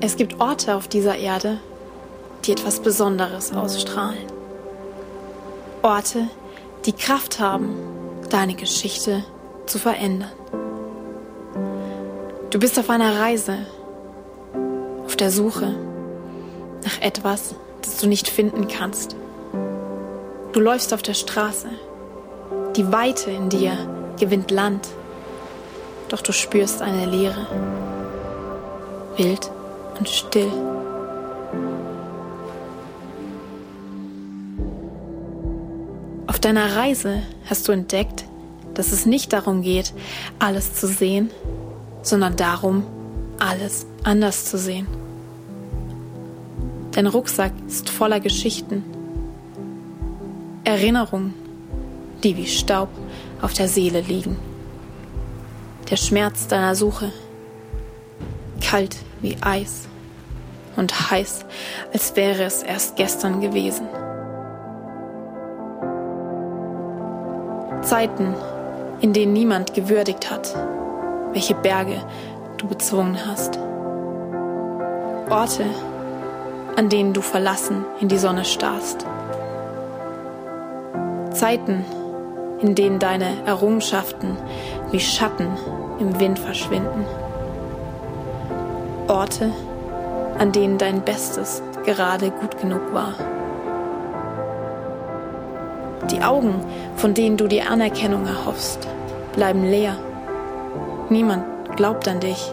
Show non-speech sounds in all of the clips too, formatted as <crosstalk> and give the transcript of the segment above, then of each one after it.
Es gibt Orte auf dieser Erde, die etwas Besonderes ausstrahlen. Orte, die Kraft haben, deine Geschichte zu verändern. Du bist auf einer Reise, auf der Suche nach etwas, das du nicht finden kannst. Du läufst auf der Straße. Die Weite in dir gewinnt Land. Doch du spürst eine Leere. Wild und still. Auf deiner Reise hast du entdeckt, dass es nicht darum geht, alles zu sehen, sondern darum, alles anders zu sehen. Dein Rucksack ist voller Geschichten, Erinnerungen, die wie Staub auf der Seele liegen. Der Schmerz deiner Suche, kalt wie Eis und heiß, als wäre es erst gestern gewesen. Zeiten, in denen niemand gewürdigt hat, welche Berge du bezwungen hast. Orte, an denen du verlassen in die Sonne starrst. Zeiten, in denen deine Errungenschaften wie Schatten im Wind verschwinden. Orte, an denen dein Bestes gerade gut genug war. Die Augen, von denen du die Anerkennung erhoffst, bleiben leer. Niemand glaubt an dich,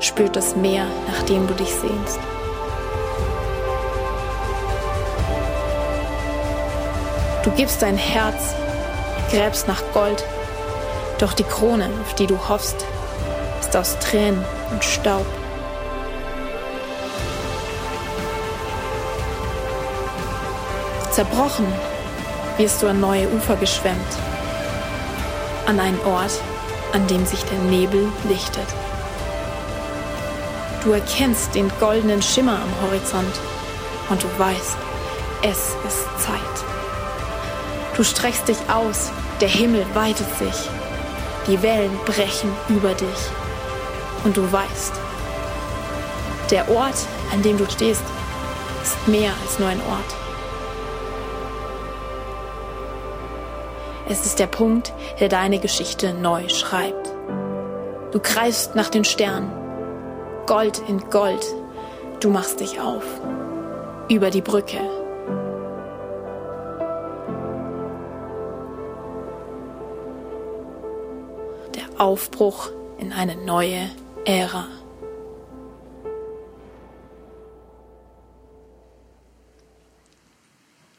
spürt das Meer, nach dem du dich sehnst. Du gibst dein Herz, gräbst nach Gold, doch die Krone, auf die du hoffst, ist aus Tränen und Staub. Zerbrochen wirst du an neue Ufer geschwemmt, an einen Ort, an dem sich der Nebel lichtet. Du erkennst den goldenen Schimmer am Horizont und du weißt, es ist Zeit. Du streckst dich aus, der Himmel weitet sich, die Wellen brechen über dich und du weißt, der Ort, an dem du stehst, ist mehr als nur ein Ort. Es ist der Punkt, der deine Geschichte neu schreibt. Du greifst nach den Sternen. Gold in Gold. Du machst dich auf. Über die Brücke. Der Aufbruch in eine neue Ära.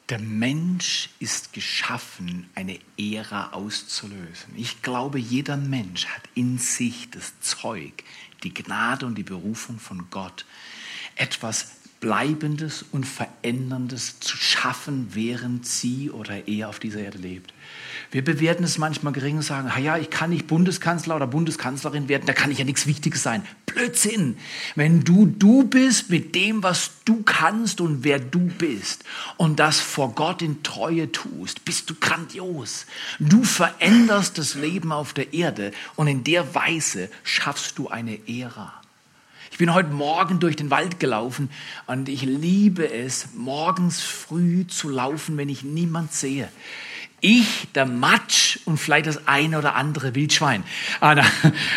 Der Mensch ist geschaffen, eine Ära auszulösen. Ich glaube, jeder Mensch hat in sich das Zeug, die Gnade und die Berufung von Gott, etwas Bleibendes und Veränderndes zu schaffen, während sie oder er auf dieser Erde lebt. Wir bewerten es manchmal gering und sagen, ja, ich kann nicht Bundeskanzler oder Bundeskanzlerin werden, da kann ich ja nichts Wichtiges sein. Blödsinn. Wenn du du bist mit dem, was du kannst und wer du bist und das vor Gott in Treue tust, bist du grandios. Du veränderst das Leben auf der Erde und in der Weise schaffst du eine Ära. Ich bin heute Morgen durch den Wald gelaufen und ich liebe es, morgens früh zu laufen, wenn ich niemand sehe. Ich, der Matsch und vielleicht das eine oder andere Wildschwein. Ah, na,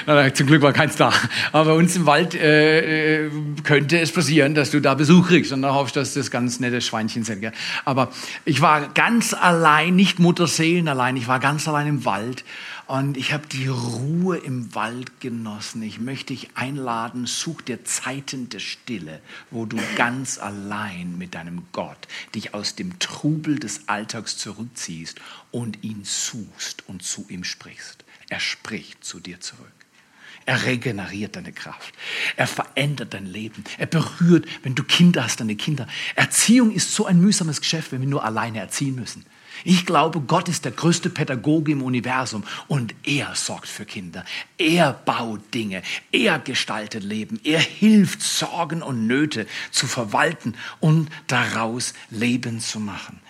na, zum Glück war keins da. Aber bei uns im Wald äh, äh, könnte es passieren, dass du da Besuch kriegst. Und da hoffst du, dass das ganz nette Schweinchen sind. Gell? Aber ich war ganz allein, nicht Mutterseelen allein, ich war ganz allein im Wald. Und ich habe die Ruhe im Wald genossen. Ich möchte dich einladen, such dir Zeiten der Stille, wo du ganz allein mit deinem Gott dich aus dem Trubel des Alltags zurückziehst und ihn suchst und zu ihm sprichst. Er spricht zu dir zurück. Er regeneriert deine Kraft. Er verändert dein Leben. Er berührt, wenn du Kinder hast, deine Kinder. Erziehung ist so ein mühsames Geschäft, wenn wir nur alleine erziehen müssen. Ich glaube, Gott ist der größte Pädagoge im Universum und er sorgt für Kinder. Er baut Dinge. Er gestaltet Leben. Er hilft, Sorgen und Nöte zu verwalten und daraus Leben zu machen.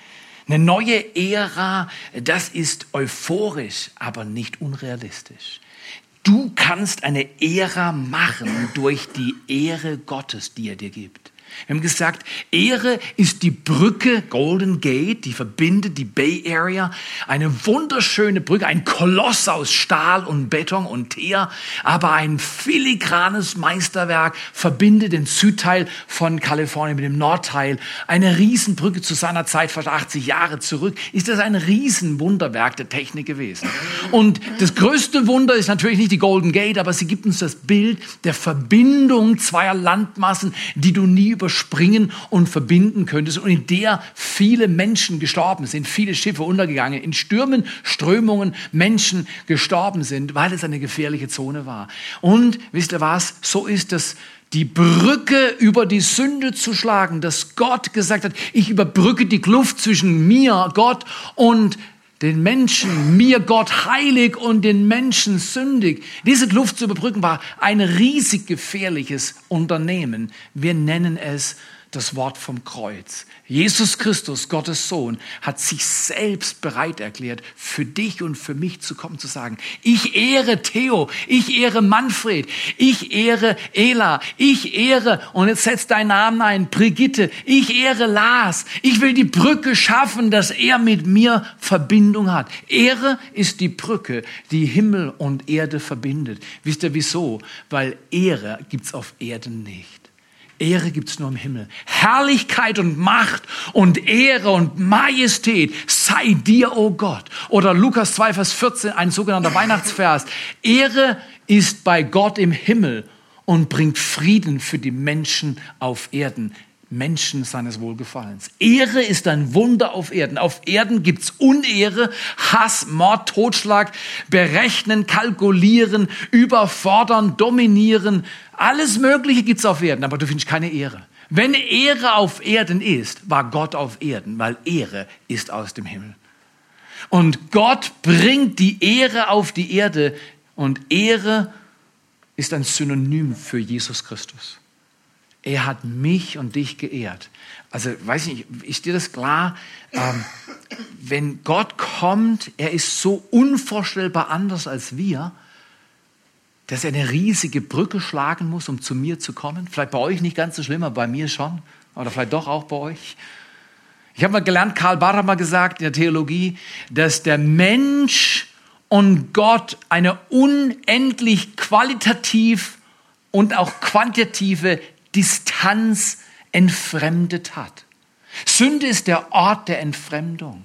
Eine neue Ära, das ist euphorisch, aber nicht unrealistisch. Du kannst eine Ära machen durch die Ehre Gottes, die er dir gibt. Wir haben gesagt, Ehre ist die Brücke Golden Gate, die verbindet die Bay Area. Eine wunderschöne Brücke, ein Koloss aus Stahl und Beton und Teer, aber ein filigranes Meisterwerk verbindet den Südteil von Kalifornien mit dem Nordteil. Eine Riesenbrücke zu seiner Zeit, fast 80 Jahre zurück, ist das ein Riesenwunderwerk der Technik gewesen. Und das größte Wunder ist natürlich nicht die Golden Gate, aber sie gibt uns das Bild der Verbindung zweier Landmassen, die du nie überspringen und verbinden könntest und in der viele Menschen gestorben sind, viele Schiffe untergegangen, in Stürmen, Strömungen Menschen gestorben sind, weil es eine gefährliche Zone war. Und wisst ihr was? So ist es die Brücke über die Sünde zu schlagen, dass Gott gesagt hat, ich überbrücke die Kluft zwischen mir, Gott, und den Menschen, mir Gott heilig und den Menschen sündig. Diese Kluft zu überbrücken war ein riesig gefährliches Unternehmen. Wir nennen es das Wort vom Kreuz. Jesus Christus, Gottes Sohn, hat sich selbst bereit erklärt, für dich und für mich zu kommen, zu sagen, ich ehre Theo, ich ehre Manfred, ich ehre Ela, ich ehre, und jetzt setzt dein Namen ein, Brigitte, ich ehre Lars, ich will die Brücke schaffen, dass er mit mir Verbindung hat. Ehre ist die Brücke, die Himmel und Erde verbindet. Wisst ihr wieso? Weil Ehre gibt's auf Erden nicht. Ehre gibt's nur im Himmel. Herrlichkeit und Macht und Ehre und Majestät sei dir, o oh Gott. Oder Lukas 2, Vers 14, ein sogenannter Weihnachtsvers. Ehre ist bei Gott im Himmel und bringt Frieden für die Menschen auf Erden. Menschen seines Wohlgefallens. Ehre ist ein Wunder auf Erden. Auf Erden gibt's Unehre, Hass, Mord, Totschlag, berechnen, kalkulieren, überfordern, dominieren. Alles Mögliche gibt's auf Erden, aber du findest keine Ehre. Wenn Ehre auf Erden ist, war Gott auf Erden, weil Ehre ist aus dem Himmel. Und Gott bringt die Ehre auf die Erde und Ehre ist ein Synonym für Jesus Christus. Er hat mich und dich geehrt. Also, weiß nicht, ist dir das klar? Ähm, wenn Gott kommt, er ist so unvorstellbar anders als wir, dass er eine riesige Brücke schlagen muss, um zu mir zu kommen. Vielleicht bei euch nicht ganz so schlimm, aber bei mir schon. Oder vielleicht doch auch bei euch. Ich habe mal gelernt, Karl Barth hat mal gesagt in der Theologie, dass der Mensch und Gott eine unendlich qualitativ und auch quantitative Distanz entfremdet hat. Sünde ist der Ort der Entfremdung.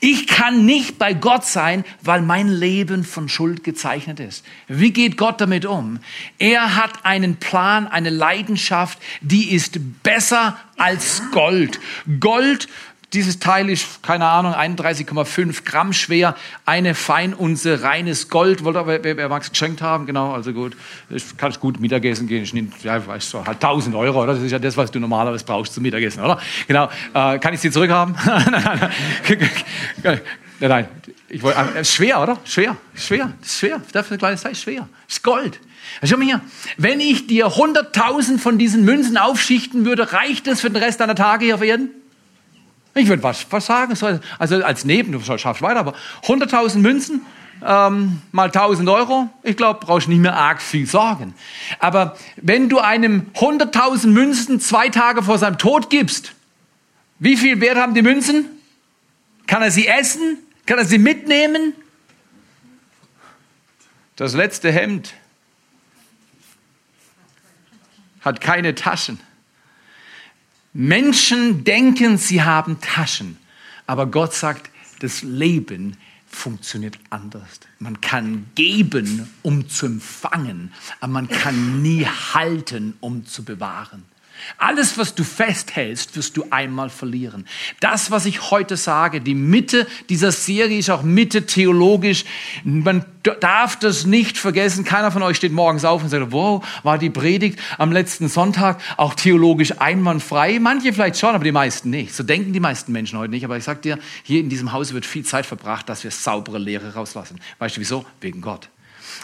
Ich kann nicht bei Gott sein, weil mein Leben von Schuld gezeichnet ist. Wie geht Gott damit um? Er hat einen Plan, eine Leidenschaft, die ist besser als Gold. Gold dieses Teil ist, keine Ahnung, 31,5 Gramm schwer, eine Feinunze reines Gold. Wollte aber, wer, wer mag es geschenkt haben? Genau, also gut. Ich kann gut Mittagessen gehen. Ich nehme, ja, weißt du, halt 1000 Euro, oder? Das ist ja das, was du normalerweise brauchst zum Mittagessen, oder? Genau. Äh, kann ich sie zurückhaben? <laughs> nein, <laughs> nein, nein. Ich wollte, äh, schwer, oder? Schwer, schwer, schwer. Dafür eine kleine Zeit, schwer. Das ist Gold. Schau mal hier. Wenn ich dir 100.000 von diesen Münzen aufschichten würde, reicht das für den Rest deiner Tage hier auf Erden? Ich würde was, was sagen, also als Neben, du schaffst weiter, aber 100.000 Münzen ähm, mal 1.000 Euro, ich glaube, brauchst nicht mehr arg viel sorgen. Aber wenn du einem 100.000 Münzen zwei Tage vor seinem Tod gibst, wie viel Wert haben die Münzen? Kann er sie essen? Kann er sie mitnehmen? Das letzte Hemd hat keine Taschen. Menschen denken, sie haben Taschen, aber Gott sagt, das Leben funktioniert anders. Man kann geben, um zu empfangen, aber man kann nie halten, um zu bewahren. Alles, was du festhältst, wirst du einmal verlieren. Das, was ich heute sage, die Mitte dieser Serie ist auch Mitte theologisch. Man darf das nicht vergessen. Keiner von euch steht morgens auf und sagt, wow, war die Predigt am letzten Sonntag auch theologisch einwandfrei? Manche vielleicht schon, aber die meisten nicht. So denken die meisten Menschen heute nicht. Aber ich sag dir, hier in diesem Haus wird viel Zeit verbracht, dass wir saubere Lehre rauslassen. Weißt du wieso? Wegen Gott.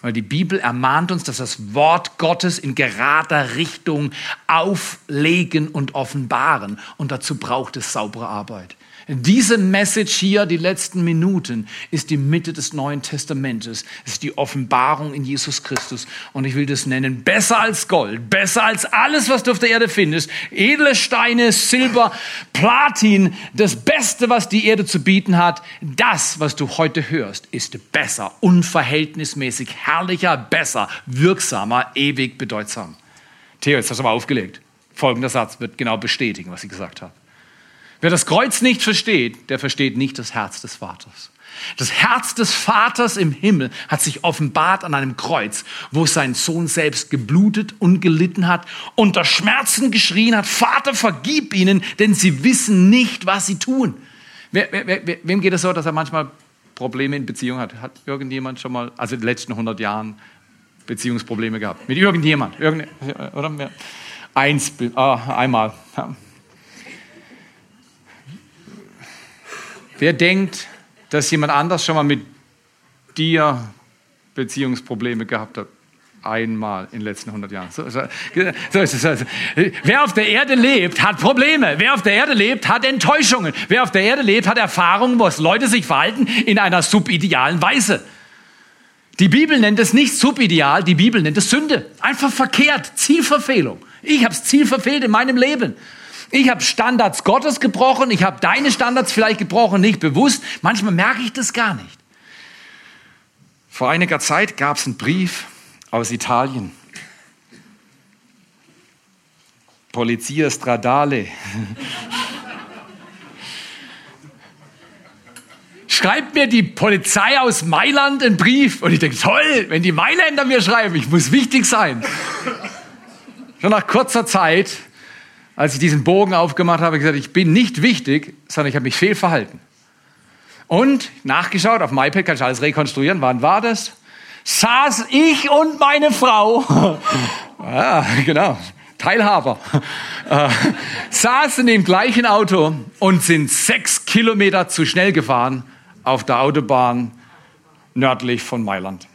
Weil die Bibel ermahnt uns, dass das Wort Gottes in gerader Richtung auflegen und offenbaren. Und dazu braucht es saubere Arbeit. Diese Message hier, die letzten Minuten, ist die Mitte des Neuen Testamentes. Es ist die Offenbarung in Jesus Christus. Und ich will das nennen, besser als Gold, besser als alles, was du auf der Erde findest. Edle Steine, Silber, Platin, das Beste, was die Erde zu bieten hat. Das, was du heute hörst, ist besser, unverhältnismäßig, herrlicher, besser, wirksamer, ewig bedeutsam. Theo, jetzt hast du aber aufgelegt. Folgender Satz wird genau bestätigen, was ich gesagt habe. Wer das Kreuz nicht versteht, der versteht nicht das Herz des Vaters. Das Herz des Vaters im Himmel hat sich offenbart an einem Kreuz, wo sein Sohn selbst geblutet und gelitten hat, unter Schmerzen geschrien hat, Vater, vergib ihnen, denn sie wissen nicht, was sie tun. Wer, wer, wer, wem geht es so, dass er manchmal Probleme in Beziehung hat? Hat irgendjemand schon mal, also in den letzten 100 Jahren, Beziehungsprobleme gehabt? Mit irgendjemand? Irgend, oder? Eins, ah, einmal. Ja. Wer denkt, dass jemand anders schon mal mit dir Beziehungsprobleme gehabt hat? Einmal in den letzten 100 Jahren. So, so, so ist es. Wer auf der Erde lebt, hat Probleme. Wer auf der Erde lebt, hat Enttäuschungen. Wer auf der Erde lebt, hat Erfahrungen, wo Leute sich verhalten in einer subidealen Weise. Die Bibel nennt es nicht subideal, die Bibel nennt es Sünde. Einfach verkehrt, Zielverfehlung. Ich habe das Ziel verfehlt in meinem Leben. Ich habe Standards Gottes gebrochen, ich habe deine Standards vielleicht gebrochen, nicht bewusst. Manchmal merke ich das gar nicht. Vor einiger Zeit gab es einen Brief aus Italien. Polizia Stradale. <laughs> Schreibt mir die Polizei aus Mailand einen Brief. Und ich denke, toll, wenn die Mailänder mir schreiben, ich muss wichtig sein. Schon nach kurzer Zeit als ich diesen Bogen aufgemacht habe, gesagt, ich bin nicht wichtig, sondern ich habe mich fehlverhalten. Und nachgeschaut, auf MyPad kann ich alles rekonstruieren. Wann war das? Saß ich und meine Frau, ja, <laughs> genau, Teilhaber, äh, saßen im gleichen Auto und sind sechs Kilometer zu schnell gefahren auf der Autobahn nördlich von Mailand.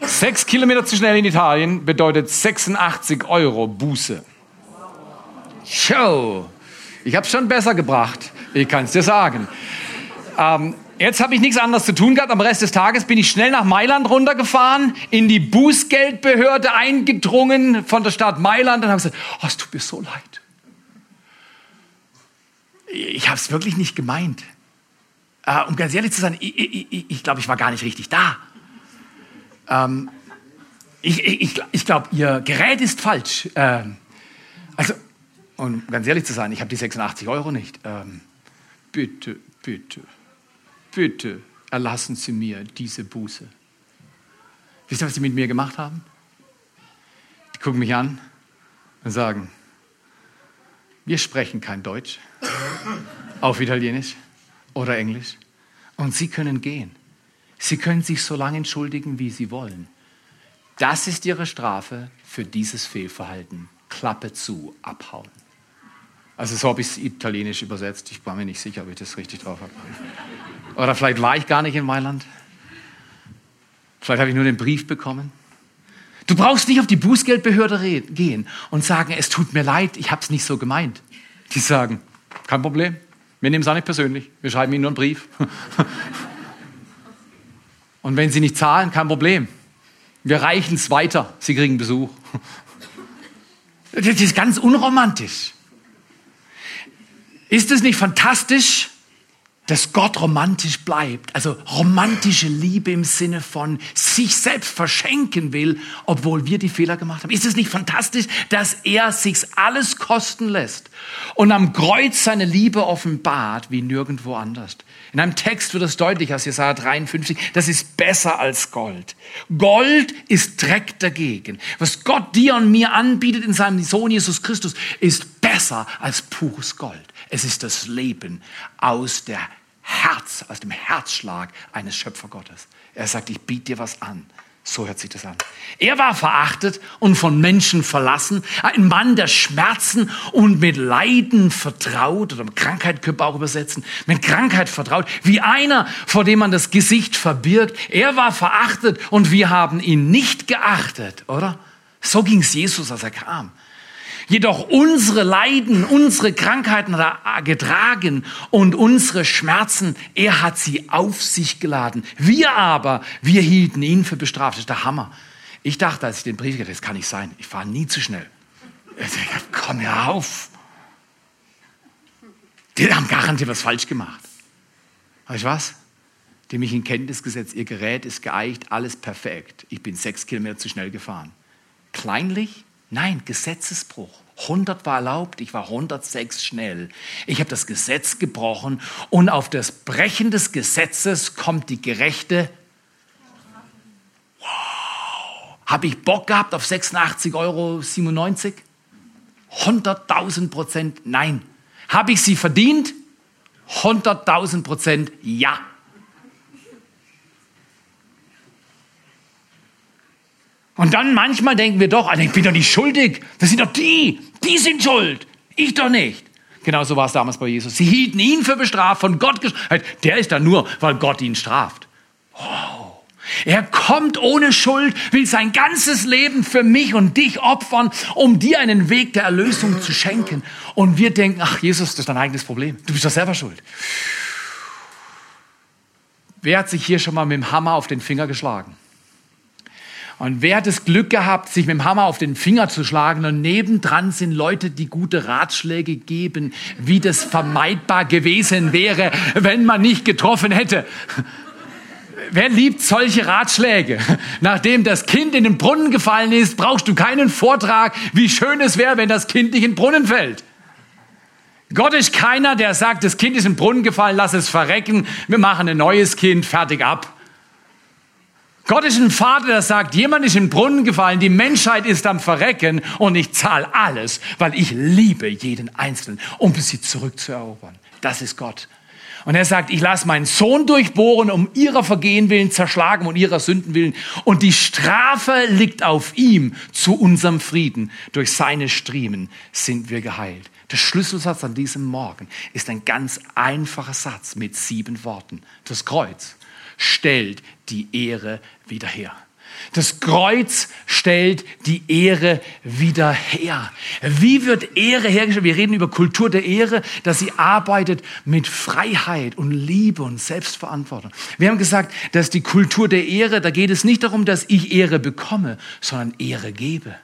Sechs Kilometer zu schnell in Italien bedeutet 86 Euro Buße. Show. Ich habe es schon besser gebracht. Ich kann es dir sagen. Ähm, jetzt habe ich nichts anderes zu tun gehabt. Am Rest des Tages bin ich schnell nach Mailand runtergefahren, in die Bußgeldbehörde eingedrungen von der Stadt Mailand und habe gesagt, oh, es tut mir so leid. Ich habe es wirklich nicht gemeint. Äh, um ganz ehrlich zu sein, ich, ich, ich, glaube, ich war gar nicht richtig da. Ähm, ich ich, ich glaube, Ihr Gerät ist falsch. Ähm, also, und ganz ehrlich zu sein, ich habe die 86 Euro nicht. Ähm, bitte, bitte, bitte erlassen Sie mir diese Buße. Wisst ihr, was Sie mit mir gemacht haben? Die gucken mich an und sagen, wir sprechen kein Deutsch, auf Italienisch oder Englisch. Und Sie können gehen. Sie können sich so lange entschuldigen, wie Sie wollen. Das ist Ihre Strafe für dieses Fehlverhalten. Klappe zu, abhauen. Also so habe ich es italienisch übersetzt. Ich war mir nicht sicher, ob ich das richtig drauf habe. Oder vielleicht war ich gar nicht in Mailand. Vielleicht habe ich nur den Brief bekommen. Du brauchst nicht auf die Bußgeldbehörde gehen und sagen, es tut mir leid, ich habe es nicht so gemeint. Die sagen, kein Problem, wir nehmen es auch nicht persönlich, wir schreiben Ihnen nur einen Brief. <laughs> und wenn Sie nicht zahlen, kein Problem. Wir reichen es weiter, Sie kriegen Besuch. <laughs> Das ist ganz unromantisch. Ist es nicht fantastisch, dass Gott romantisch bleibt? Also romantische Liebe im Sinne von sich selbst verschenken will, obwohl wir die Fehler gemacht haben. Ist es nicht fantastisch, dass er sich alles kosten lässt und am Kreuz seine Liebe offenbart wie nirgendwo anders? In einem Text wird es deutlich aus Jesaja 53, das ist besser als Gold. Gold ist Dreck dagegen. Was Gott dir und mir anbietet in seinem Sohn Jesus Christus, ist besser als pures Gold. Es ist das Leben aus der Herz, aus dem Herzschlag eines Schöpfergottes. Er sagt, ich biete dir was an. So hört sich das an. Er war verachtet und von Menschen verlassen. Ein Mann der Schmerzen und mit Leiden vertraut oder Krankheit könnte man auch übersetzen. Mit Krankheit vertraut. Wie einer, vor dem man das Gesicht verbirgt. Er war verachtet und wir haben ihn nicht geachtet, oder? So ging es Jesus, als er kam. Jedoch unsere Leiden, unsere Krankheiten hat er getragen und unsere Schmerzen, er hat sie auf sich geladen. Wir aber, wir hielten ihn für bestraft. Das ist der Hammer. Ich dachte, als ich den Brief hatte, das kann nicht sein. Ich fahre nie zu schnell. Ich dachte, komm ja auf. Die haben garantiert was falsch gemacht. Weißt du was? Die mich in Kenntnis gesetzt, ihr Gerät ist geeicht, alles perfekt. Ich bin sechs Kilometer zu schnell gefahren. Kleinlich? Nein, Gesetzesbruch. 100 war erlaubt, ich war 106 schnell. Ich habe das Gesetz gebrochen und auf das Brechen des Gesetzes kommt die gerechte. Wow! Habe ich Bock gehabt auf 86,97 Euro? 100.000 Prozent nein. Habe ich sie verdient? 100.000 Prozent ja. Und dann manchmal denken wir doch, also ich bin doch nicht schuldig. Das sind doch die. Die sind schuld. Ich doch nicht. Genauso war es damals bei Jesus. Sie hielten ihn für bestraft, von Gott gestraft. Der ist da nur, weil Gott ihn straft. Wow. Er kommt ohne Schuld, will sein ganzes Leben für mich und dich opfern, um dir einen Weg der Erlösung zu schenken. Und wir denken, ach Jesus, das ist dein eigenes Problem. Du bist doch selber schuld. Wer hat sich hier schon mal mit dem Hammer auf den Finger geschlagen? Und wer hat das Glück gehabt, sich mit dem Hammer auf den Finger zu schlagen und nebendran sind Leute, die gute Ratschläge geben, wie das vermeidbar gewesen wäre, wenn man nicht getroffen hätte. Wer liebt solche Ratschläge? Nachdem das Kind in den Brunnen gefallen ist, brauchst du keinen Vortrag, wie schön es wäre, wenn das Kind nicht in den Brunnen fällt. Gott ist keiner, der sagt, das Kind ist in den Brunnen gefallen, lass es verrecken, wir machen ein neues Kind, fertig ab. Gott ist ein Vater, der sagt, jemand ist in den Brunnen gefallen, die Menschheit ist am Verrecken und ich zahle alles, weil ich liebe jeden Einzelnen, um sie zurückzuerobern. Das ist Gott. Und er sagt, ich lasse meinen Sohn durchbohren, um ihrer Vergehen willen zerschlagen und ihrer Sünden willen. Und die Strafe liegt auf ihm zu unserem Frieden. Durch seine Striemen sind wir geheilt. Der Schlüsselsatz an diesem Morgen ist ein ganz einfacher Satz mit sieben Worten. Das Kreuz stellt die Ehre wieder her. Das Kreuz stellt die Ehre wieder her. Wie wird Ehre hergestellt? Wir reden über Kultur der Ehre, dass sie arbeitet mit Freiheit und Liebe und Selbstverantwortung. Wir haben gesagt, dass die Kultur der Ehre, da geht es nicht darum, dass ich Ehre bekomme, sondern Ehre gebe.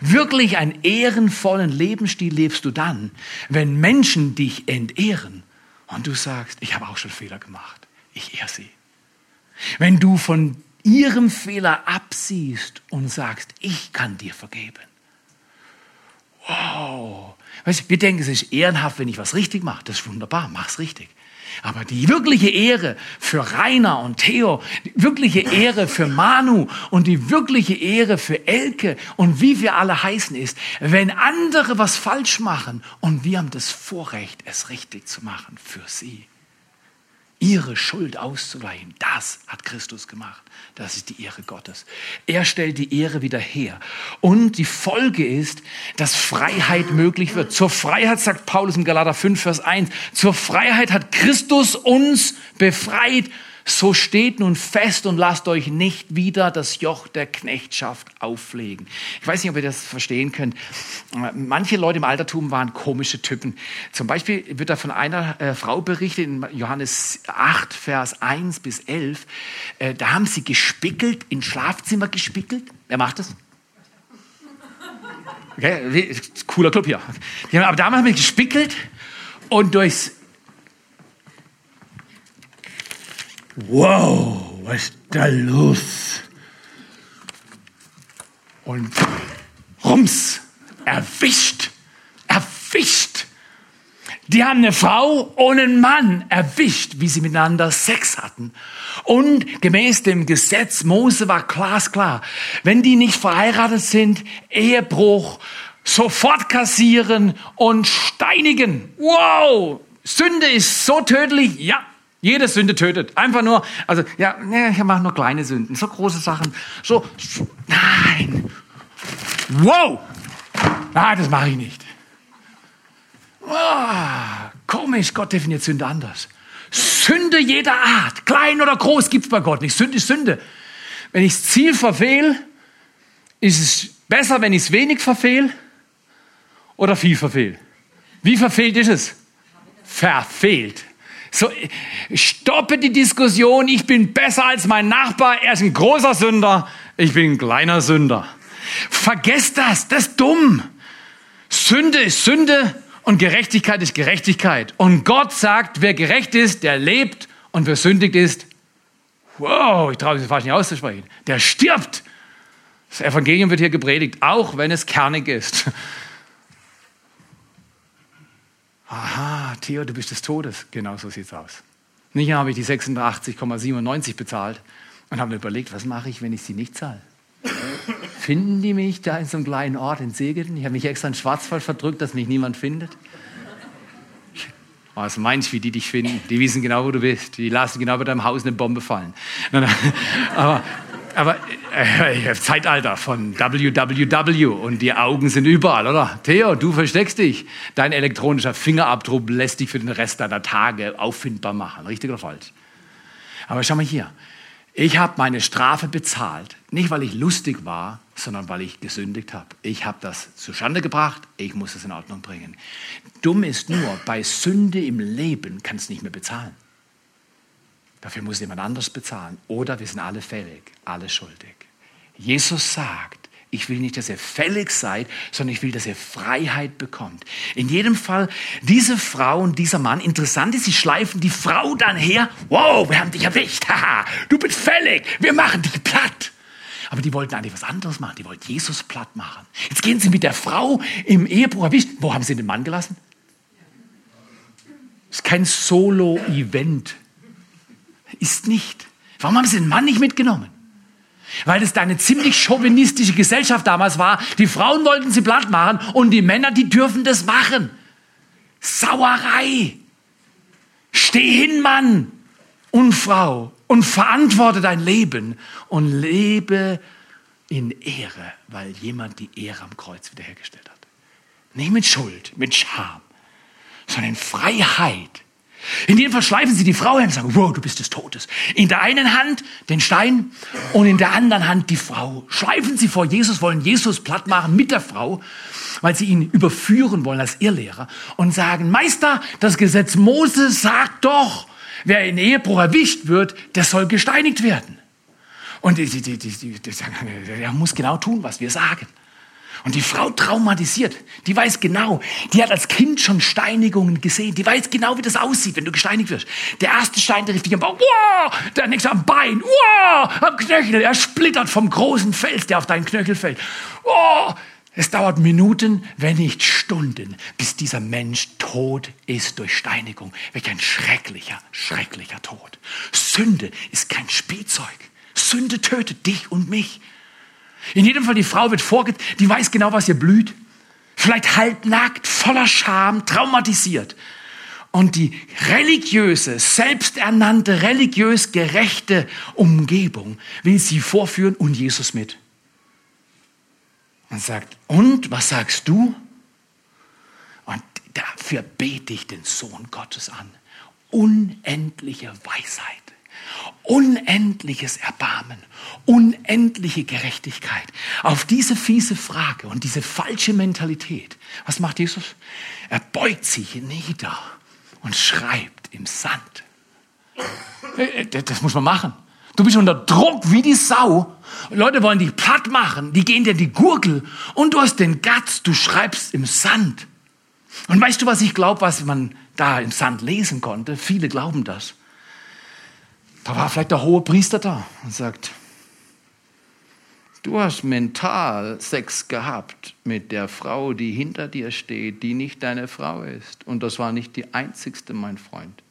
Wirklich einen ehrenvollen Lebensstil lebst du dann, wenn Menschen dich entehren und du sagst, ich habe auch schon Fehler gemacht. Ich ehre sie. Wenn du von ihrem Fehler absiehst und sagst, ich kann dir vergeben. Wow. Weißt, wir denken, es ist ehrenhaft, wenn ich was richtig mache. Das ist wunderbar, mach's richtig. Aber die wirkliche Ehre für Rainer und Theo, die wirkliche Ehre für Manu und die wirkliche Ehre für Elke und wie wir alle heißen ist, wenn andere was falsch machen und wir haben das Vorrecht, es richtig zu machen für sie ihre Schuld auszuleihen. Das hat Christus gemacht. Das ist die Ehre Gottes. Er stellt die Ehre wieder her. Und die Folge ist, dass Freiheit möglich wird. Zur Freiheit sagt Paulus im Galater 5, Vers 1, zur Freiheit hat Christus uns befreit so steht nun fest und lasst euch nicht wieder das Joch der Knechtschaft auflegen. Ich weiß nicht, ob ihr das verstehen könnt. Manche Leute im Altertum waren komische Typen. Zum Beispiel wird da von einer äh, Frau berichtet in Johannes 8, Vers 1 bis 11. Äh, da haben sie gespickelt, in Schlafzimmer gespickelt. Wer macht das? Okay, cooler Club hier. Haben, aber damals haben wir gespickelt und durchs wow, was ist da los? Und rums, erwischt, erwischt. Die haben eine Frau und einen Mann erwischt, wie sie miteinander Sex hatten. Und gemäß dem Gesetz Mose war glasklar, wenn die nicht verheiratet sind, Ehebruch, sofort kassieren und steinigen. Wow, Sünde ist so tödlich, ja, jede Sünde tötet. Einfach nur, also, ja, ich mache nur kleine Sünden. So große Sachen. So, nein. Wow. Nein, das mache ich nicht. Oh, komisch, Gott definiert Sünde anders. Sünde jeder Art, klein oder groß, gibt es bei Gott nicht. Sünde ist Sünde. Wenn ich das Ziel verfehle, ist es besser, wenn ich es wenig verfehle, oder viel verfehlt? Wie verfehlt ist es? Verfehlt. So, stoppe die Diskussion, ich bin besser als mein Nachbar, er ist ein großer Sünder, ich bin ein kleiner Sünder. Vergesst das, das ist dumm. Sünde ist Sünde und Gerechtigkeit ist Gerechtigkeit. Und Gott sagt, wer gerecht ist, der lebt und wer sündigt ist, wow, ich traue mich fast nicht auszusprechen, der stirbt. Das Evangelium wird hier gepredigt, auch wenn es kernig ist. Aha, Theo, du bist des Todes. Genau so sieht es aus. Nicht habe ich die 86,97 bezahlt und habe mir überlegt, was mache ich, wenn ich sie nicht zahle? Finden die mich da in so einem kleinen Ort in Segeten? Ich habe mich extra in Schwarzwald verdrückt, dass mich niemand findet. Was meinst du, wie die dich finden? Die wissen genau, wo du bist. Die lassen genau bei deinem Haus eine Bombe fallen. <laughs> Aber aber äh, Zeitalter von WWW und die Augen sind überall, oder? Theo, du versteckst dich. Dein elektronischer Fingerabdruck lässt dich für den Rest deiner Tage auffindbar machen. Richtig oder falsch? Aber schau mal hier. Ich habe meine Strafe bezahlt. Nicht, weil ich lustig war, sondern weil ich gesündigt habe. Ich habe das zustande gebracht. Ich muss es in Ordnung bringen. Dumm ist nur, bei Sünde im Leben kannst du nicht mehr bezahlen. Dafür muss jemand anders bezahlen. Oder wir sind alle fällig, alle schuldig. Jesus sagt, ich will nicht, dass ihr fällig seid, sondern ich will, dass ihr Freiheit bekommt. In jedem Fall, diese Frau und dieser Mann, interessant ist, sie schleifen die Frau dann her. Wow, wir haben dich erwischt. <laughs> Haha, du bist fällig. Wir machen dich platt. Aber die wollten eigentlich was anderes machen. Die wollten Jesus platt machen. Jetzt gehen sie mit der Frau im Ehebruch erwischt. Wo haben sie den Mann gelassen? Das ist kein Solo-Event ist nicht. Warum haben sie den Mann nicht mitgenommen? Weil es da eine ziemlich chauvinistische Gesellschaft damals war. Die Frauen wollten sie platt machen und die Männer, die dürfen das machen. Sauerei. Steh hin, Mann und Frau, und verantworte dein Leben und lebe in Ehre, weil jemand die Ehre am Kreuz wiederhergestellt hat. Nicht mit Schuld, mit Scham, sondern in Freiheit in dem Fall schleifen sie die Frau hin und sagen, wow, du bist des Todes. In der einen Hand den Stein und in der anderen Hand die Frau. Schleifen sie vor Jesus, wollen Jesus platt machen mit der Frau, weil sie ihn überführen wollen als Irrlehrer und sagen, Meister, das Gesetz Moses sagt doch, wer in Ehebruch erwischt wird, der soll gesteinigt werden. Und die, die, die, die, die sagen, er muss genau tun, was wir sagen. Und die Frau traumatisiert, die weiß genau, die hat als Kind schon Steinigungen gesehen, die weiß genau, wie das aussieht, wenn du gesteinigt wirst. Der erste Stein trifft dich am Bauch, wow! der nächste am Bein, wow! am Knöchel, er splittert vom großen Fels, der auf deinen Knöchel fällt. Wow! Es dauert Minuten, wenn nicht Stunden, bis dieser Mensch tot ist durch Steinigung. Welch ein schrecklicher, schrecklicher Tod. Sünde ist kein Spielzeug. Sünde tötet dich und mich. In jedem Fall, die Frau wird vorge, die weiß genau, was ihr blüht. Vielleicht halbnackt, voller Scham, traumatisiert. Und die religiöse, selbsternannte, religiös gerechte Umgebung will sie vorführen und Jesus mit. Und sagt, und was sagst du? Und dafür bete ich den Sohn Gottes an. Unendliche Weisheit unendliches Erbarmen, unendliche Gerechtigkeit. Auf diese fiese Frage und diese falsche Mentalität, was macht Jesus? Er beugt sich nieder und schreibt im Sand. Äh, äh, das muss man machen. Du bist unter Druck wie die Sau. Leute wollen dich platt machen, die gehen dir die Gurgel und du hast den Gatz, du schreibst im Sand. Und weißt du, was ich glaube, was man da im Sand lesen konnte? Viele glauben das. Da war vielleicht der hohe Priester da und sagt, du hast mental Sex gehabt mit der Frau, die hinter dir steht, die nicht deine Frau ist. Und das war nicht die einzigste, mein Freund.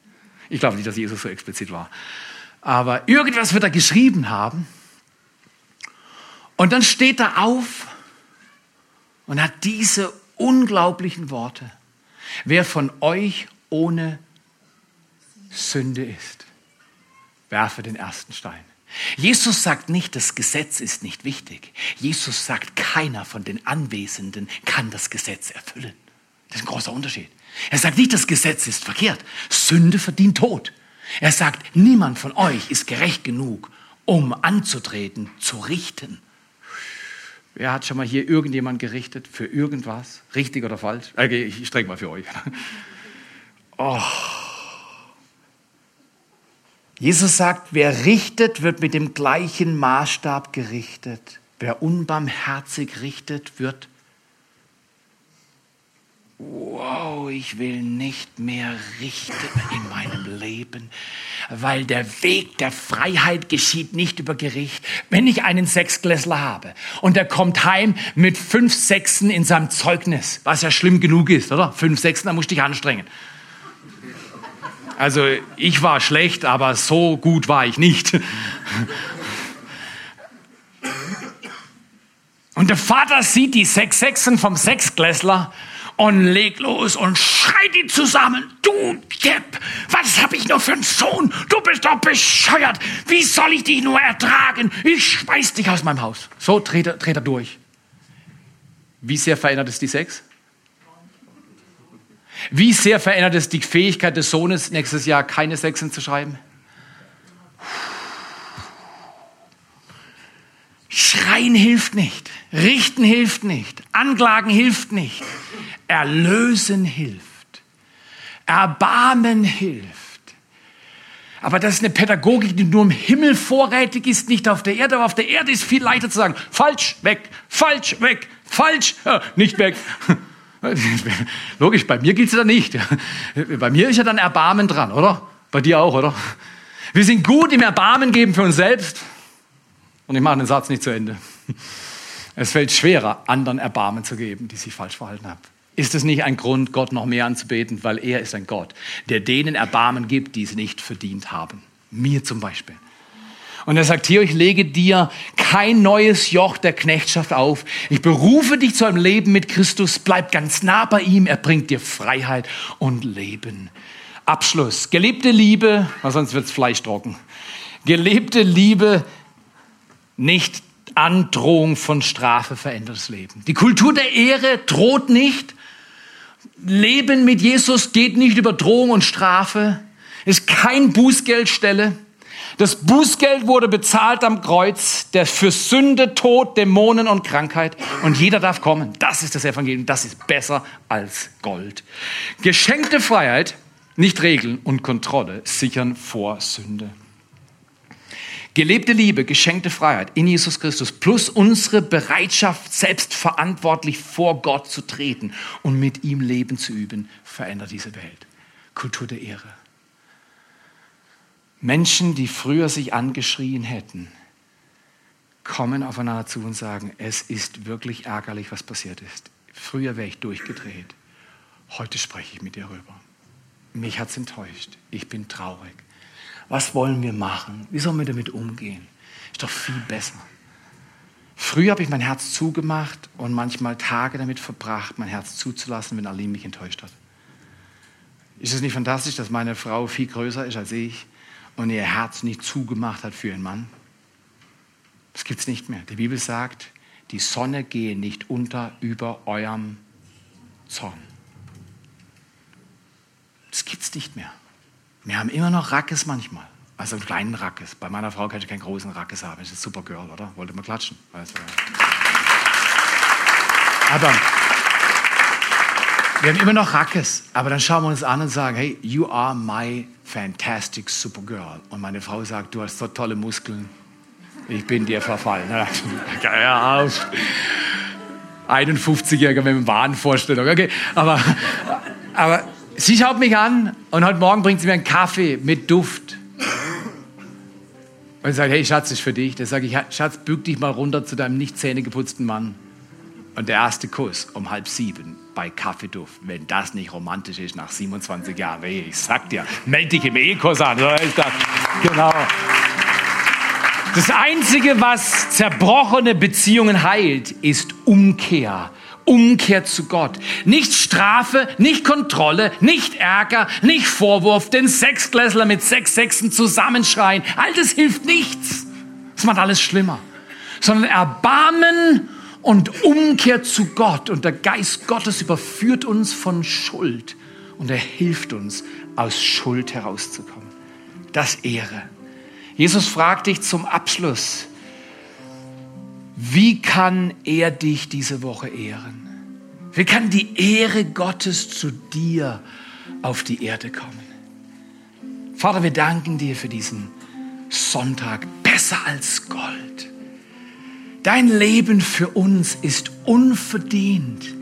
Ich glaube nicht, dass Jesus so explizit war. Aber irgendwas wird er geschrieben haben. Und dann steht er auf und hat diese unglaublichen Worte. Wer von euch ohne Sünde ist werfe den ersten Stein. Jesus sagt nicht, das Gesetz ist nicht wichtig. Jesus sagt, keiner von den Anwesenden kann das Gesetz erfüllen. Das ist ein großer Unterschied. Er sagt nicht, das Gesetz ist verkehrt. Sünde verdient Tod. Er sagt, niemand von euch ist gerecht genug, um anzutreten, zu richten. Wer hat schon mal hier irgendjemand gerichtet für irgendwas? Richtig oder falsch? Okay, ich streng mal für euch. <laughs> Oh. Jesus sagt, wer richtet, wird mit dem gleichen Maßstab gerichtet. Wer unbarmherzig richtet, wird wow, ich will nicht mehr richten in meinem Leben, weil der Weg der Freiheit geschieht nicht über Gericht. Wenn ich einen Sechsklässler habe und der kommt heim mit fünf Sechsen in seinem Zeugnis, was ja schlimm genug ist, oder? Fünf Sechsen, da musst du dich anstrengen. Also ich war schlecht, aber so gut war ich nicht. Und der Vater sieht die sechs Sechsen vom Sechsklässler und legt los und schreit ihn zusammen. Du Depp, was hab ich nur für einen Sohn? Du bist doch bescheuert. Wie soll ich dich nur ertragen? Ich schmeiß dich aus meinem Haus. So dreht er, dreht er durch. Wie sehr verändert es die Sex? Wie sehr verändert es die Fähigkeit des Sohnes, nächstes Jahr keine Sechsen zu schreiben? Schreien hilft nicht. Richten hilft nicht. Anklagen hilft nicht. Erlösen hilft. Erbarmen hilft. Aber das ist eine Pädagogik, die nur im Himmel vorrätig ist, nicht auf der Erde. Aber auf der Erde ist viel leichter zu sagen, falsch, weg, falsch, weg, falsch, ja, nicht weg. <laughs> <laughs> Logisch, bei mir gilt es ja nicht. Bei mir ist ja dann Erbarmen dran, oder? Bei dir auch, oder? Wir sind gut im Erbarmen geben für uns selbst. Und ich mache den Satz nicht zu Ende. Es fällt schwerer, anderen Erbarmen zu geben, die sich falsch verhalten haben. Ist es nicht ein Grund, Gott noch mehr anzubeten, weil er ist ein Gott, der denen Erbarmen gibt, die es nicht verdient haben? Mir zum Beispiel. Und er sagt hier, ich lege dir kein neues Joch der Knechtschaft auf. Ich berufe dich zu einem Leben mit Christus. Bleib ganz nah bei ihm. Er bringt dir Freiheit und Leben. Abschluss. Gelebte Liebe, weil sonst wird's Fleisch trocken. Gelebte Liebe, nicht Androhung von Strafe verändert das Leben. Die Kultur der Ehre droht nicht, Leben mit Jesus geht nicht über Drohung und Strafe, ist kein Bußgeldstelle. Das Bußgeld wurde bezahlt am Kreuz, der für Sünde, Tod, Dämonen und Krankheit. Und jeder darf kommen. Das ist das Evangelium. Das ist besser als Gold. Geschenkte Freiheit, nicht Regeln und Kontrolle sichern vor Sünde. Gelebte Liebe, geschenkte Freiheit in Jesus Christus plus unsere Bereitschaft, selbstverantwortlich vor Gott zu treten und mit ihm Leben zu üben, verändert diese Welt. Kultur der Ehre. Menschen, die früher sich angeschrien hätten, kommen aufeinander zu und sagen, es ist wirklich ärgerlich, was passiert ist. Früher wäre ich durchgedreht. Heute spreche ich mit dir rüber. Mich hat es enttäuscht. Ich bin traurig. Was wollen wir machen? Wie sollen wir damit umgehen? Ist doch viel besser. Früher habe ich mein Herz zugemacht und manchmal Tage damit verbracht, mein Herz zuzulassen, wenn Aline mich enttäuscht hat. Ist es nicht fantastisch, dass meine Frau viel größer ist als ich und ihr Herz nicht zugemacht hat für ihren Mann? Das gibt es nicht mehr. Die Bibel sagt, die Sonne gehe nicht unter über eurem Zorn. Das gibt es nicht mehr. Wir haben immer noch Rackes manchmal. Also einen kleinen Rackes. Bei meiner Frau kann ich keinen großen Rackes haben. Das ist super Girl, oder? Wollte mal klatschen. Aber wir haben immer noch Rackes. Aber dann schauen wir uns an und sagen, hey, you are my fantastic Supergirl. Und meine Frau sagt, du hast so tolle Muskeln. Ich bin dir verfallen. Ja, 51-Jähriger <laughs> mit einem Wahnvorstellung. Okay, aber, aber Sie schaut mich an und heute Morgen bringt sie mir einen Kaffee mit Duft. Und sagt, hey Schatz, ist für dich. Da sage ich, Schatz, bück dich mal runter zu deinem nicht zähnegeputzten Mann. Und der erste Kuss um halb sieben bei Kaffeeduft, wenn das nicht romantisch ist nach 27 Jahren, ich sag dir, melde dich im Ehekurs an. Genau. Das Einzige, was zerbrochene Beziehungen heilt, ist Umkehr. Umkehr zu Gott. Nicht Strafe, nicht Kontrolle, nicht Ärger, nicht Vorwurf, den Sechsklässler mit sechs Sechsen zusammenschreien. All das hilft nichts. Das macht alles schlimmer. Sondern Erbarmen und Umkehr zu Gott. Und der Geist Gottes überführt uns von Schuld. Und er hilft uns, aus Schuld herauszukommen. Das Ehre. Jesus fragt dich zum Abschluss, Wie kann er dich diese Woche ehren? Wie kann die Ehre Gottes zu dir auf die Erde kommen? Vater, wir danken dir für diesen Sonntag, besser als Gold. Dein Leben für uns ist unverdient.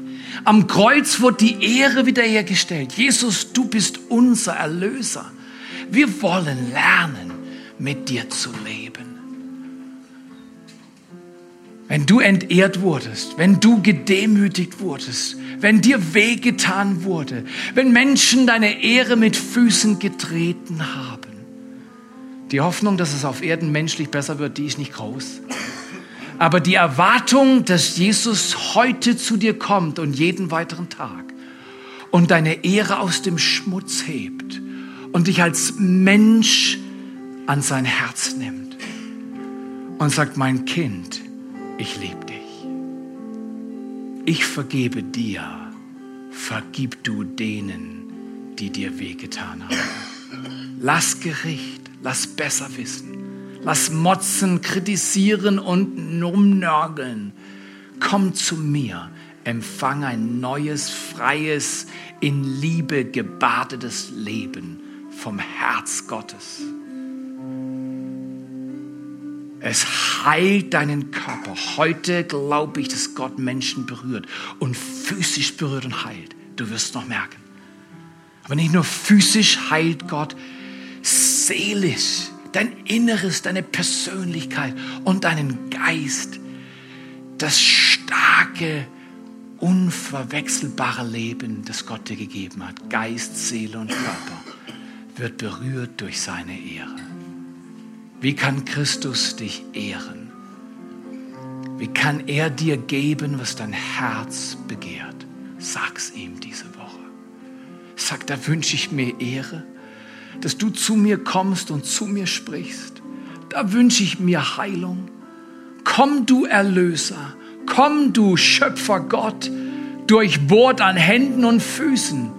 Am Kreuz wurde die Ehre wiederhergestellt. Jesus, du bist unser Erlöser. Wir wollen lernen, mit dir zu leben. Wenn du entehrt wurdest, wenn du gedemütigt wurdest, wenn dir wehgetan wurde, wenn Menschen deine Ehre mit Füßen getreten haben. Die Hoffnung, dass es auf Erden menschlich besser wird, die ist nicht groß. Aber die Erwartung, dass Jesus heute zu dir kommt und jeden weiteren Tag und deine Ehre aus dem Schmutz hebt und dich als Mensch an sein Herz nimmt und sagt, mein Kind, ich liebe dich. Ich vergebe dir, vergib du denen, die dir wehgetan haben. Lass Gericht, lass besser wissen, lass motzen, kritisieren und rumnörgeln. Komm zu mir, empfang ein neues, freies, in Liebe gebadetes Leben vom Herz Gottes. Es heilt deinen Körper. Heute glaube ich, dass Gott Menschen berührt und physisch berührt und heilt. Du wirst noch merken. Aber nicht nur physisch heilt Gott, seelisch, dein Inneres, deine Persönlichkeit und deinen Geist. Das starke, unverwechselbare Leben, das Gott dir gegeben hat, Geist, Seele und Körper, wird berührt durch seine Ehre. Wie kann Christus dich ehren? Wie kann er dir geben, was dein Herz begehrt? Sag's ihm diese Woche. Sag, da wünsche ich mir Ehre, dass du zu mir kommst und zu mir sprichst. Da wünsche ich mir Heilung. Komm, du Erlöser. Komm, du Schöpfer Gott, durchbohrt an Händen und Füßen,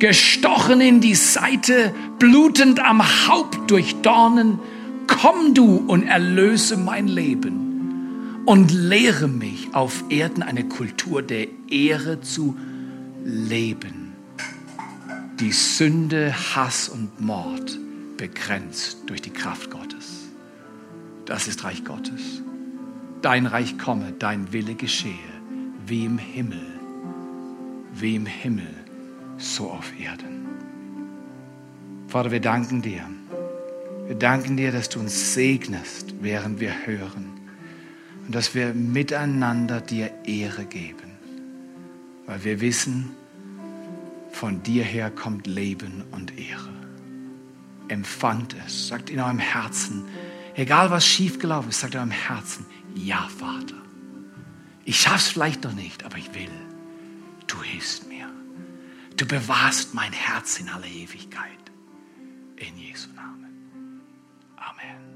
gestochen in die Seite, blutend am Haupt durch Dornen komm du und erlöse mein Leben und lehre mich auf Erden eine Kultur der Ehre zu leben, die Sünde, Hass und Mord begrenzt durch die Kraft Gottes. Das ist Reich Gottes. Dein Reich komme, dein Wille geschehe, wie im Himmel, wie im Himmel, so auf Erden. Vater, wir danken dir wir danken dir, dass du uns segnest, während wir hören und dass wir miteinander dir Ehre geben, weil wir wissen, von dir her kommt Leben und Ehre. Empfangt es, sagt in eurem Herzen, egal was schiefgelaufen ist, sagt in eurem Herzen, ja, Vater. Ich schaff's vielleicht noch nicht, aber ich will. Du hilfst mir. Du bewahrst mein Herz in aller Ewigkeit. In Jesu Namen. Amen.